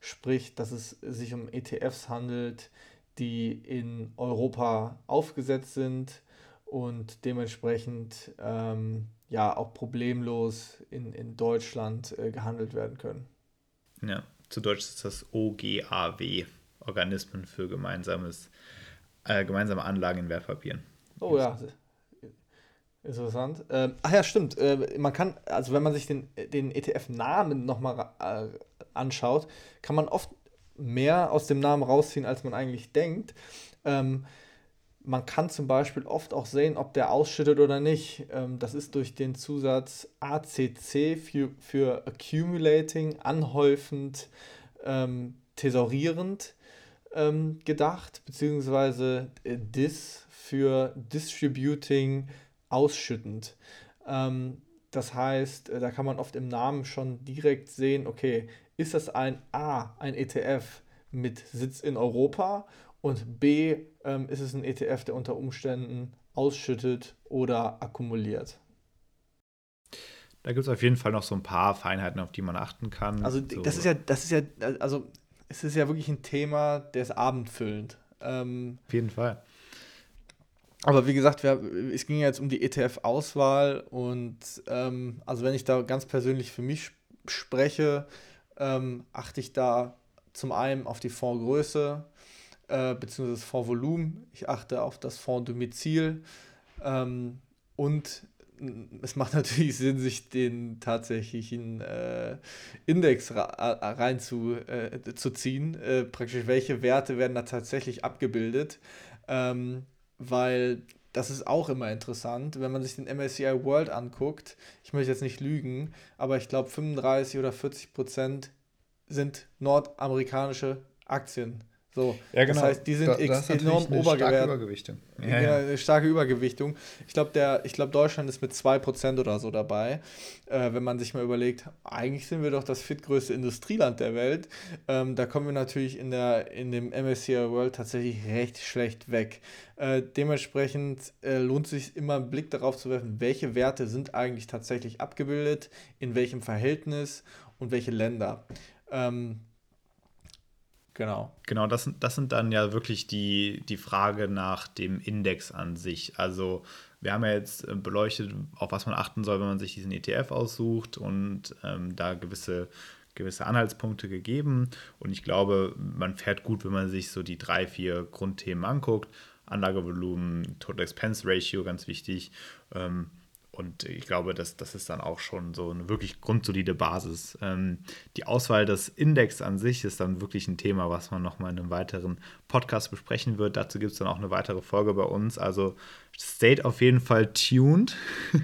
sprich, dass es sich um ETFs handelt, die in Europa aufgesetzt sind und dementsprechend ähm, ja auch problemlos in, in Deutschland äh, gehandelt werden können. Ja, zu Deutsch ist das OGAW, Organismen für gemeinsames, äh, gemeinsame Anlagen in Wertpapieren. Oh ja, interessant. Ähm, ach ja, stimmt. Äh, man kann, also wenn man sich den, den ETF-Namen nochmal äh, anschaut, kann man oft mehr aus dem Namen rausziehen, als man eigentlich denkt. Ähm, man kann zum Beispiel oft auch sehen, ob der ausschüttet oder nicht. Ähm, das ist durch den Zusatz ACC für, für Accumulating, anhäufend, ähm, thesaurierend ähm, gedacht, beziehungsweise äh, DIS für Distributing, ausschüttend. Ähm, das heißt, äh, da kann man oft im Namen schon direkt sehen, okay, ist das ein A, ein ETF mit Sitz in Europa und B ähm, ist es ein ETF, der unter Umständen ausschüttet oder akkumuliert. Da gibt es auf jeden Fall noch so ein paar Feinheiten, auf die man achten kann. Also so. das ist ja, das ist ja, also es ist ja wirklich ein Thema, der ist abendfüllend. Ähm, auf jeden Fall. Aber wie gesagt, wir, es ging jetzt um die ETF-Auswahl und ähm, also wenn ich da ganz persönlich für mich spreche, ähm, achte ich da zum einen auf die Fondsgröße, äh, beziehungsweise das Fondsvolumen. Ich achte auf das Fondsdomizil ähm, und es macht natürlich Sinn, sich den tatsächlichen äh, Index reinzuziehen. Äh, äh, praktisch, welche Werte werden da tatsächlich abgebildet. Ähm, weil das ist auch immer interessant, wenn man sich den MSCI World anguckt. Ich möchte jetzt nicht lügen, aber ich glaube 35 oder 40 Prozent sind nordamerikanische Aktien. So, ja, genau. Das heißt, die sind da, das enorm obergewertet. Übergewichtung. Ja, ja, ja. Eine starke Übergewichtung. Ich glaube, glaub, Deutschland ist mit 2% oder so dabei. Äh, wenn man sich mal überlegt, eigentlich sind wir doch das fitgrößte Industrieland der Welt. Ähm, da kommen wir natürlich in, der, in dem MSCI World tatsächlich recht schlecht weg. Äh, dementsprechend äh, lohnt sich immer einen Blick darauf zu werfen, welche Werte sind eigentlich tatsächlich abgebildet, in welchem Verhältnis und welche Länder. Ähm, Genau. Genau, das, das sind dann ja wirklich die, die Frage nach dem Index an sich. Also wir haben ja jetzt äh, beleuchtet, auf was man achten soll, wenn man sich diesen ETF aussucht und ähm, da gewisse, gewisse Anhaltspunkte gegeben. Und ich glaube, man fährt gut, wenn man sich so die drei, vier Grundthemen anguckt. Anlagevolumen, Total Expense Ratio, ganz wichtig. Ähm, und ich glaube, das, das ist dann auch schon so eine wirklich grundsolide Basis. Ähm, die Auswahl des Index an sich ist dann wirklich ein Thema, was man nochmal in einem weiteren Podcast besprechen wird. Dazu gibt es dann auch eine weitere Folge bei uns. Also stay auf jeden Fall tuned.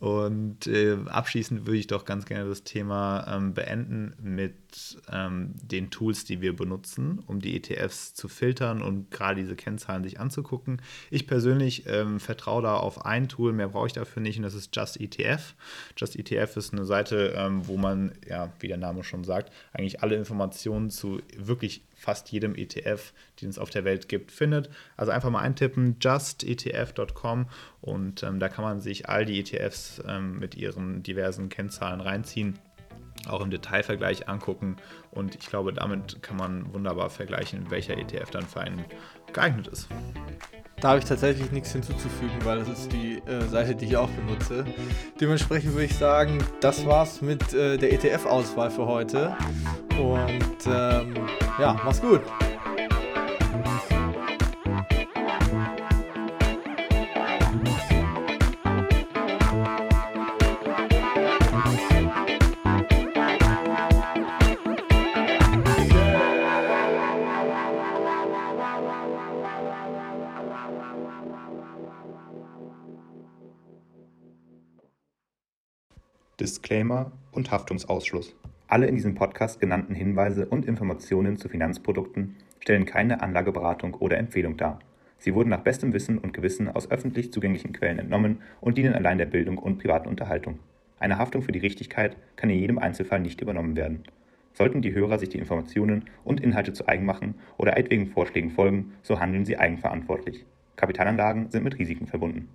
Und äh, abschließend würde ich doch ganz gerne das Thema ähm, beenden mit ähm, den Tools, die wir benutzen, um die ETFs zu filtern und gerade diese Kennzahlen sich anzugucken. Ich persönlich ähm, vertraue da auf ein Tool, mehr brauche ich dafür nicht, und das ist Just ETF. Just ETF ist eine Seite, ähm, wo man, ja, wie der Name schon sagt, eigentlich alle Informationen zu wirklich fast jedem ETF, den es auf der Welt gibt, findet. Also einfach mal eintippen, justetf.com und ähm, da kann man sich all die ETFs ähm, mit ihren diversen Kennzahlen reinziehen auch im Detailvergleich angucken. Und ich glaube, damit kann man wunderbar vergleichen, welcher ETF dann für einen geeignet ist. Da habe ich tatsächlich nichts hinzuzufügen, weil das ist die äh, Seite, die ich auch benutze. Dementsprechend würde ich sagen, das war's mit äh, der ETF-Auswahl für heute. Und ähm, ja, mach's gut. Disclaimer und Haftungsausschluss. Alle in diesem Podcast genannten Hinweise und Informationen zu Finanzprodukten stellen keine Anlageberatung oder Empfehlung dar. Sie wurden nach bestem Wissen und Gewissen aus öffentlich zugänglichen Quellen entnommen und dienen allein der Bildung und privaten Unterhaltung. Eine Haftung für die Richtigkeit kann in jedem Einzelfall nicht übernommen werden. Sollten die Hörer sich die Informationen und Inhalte zu eigen machen oder etwaigen Vorschlägen folgen, so handeln sie eigenverantwortlich. Kapitalanlagen sind mit Risiken verbunden.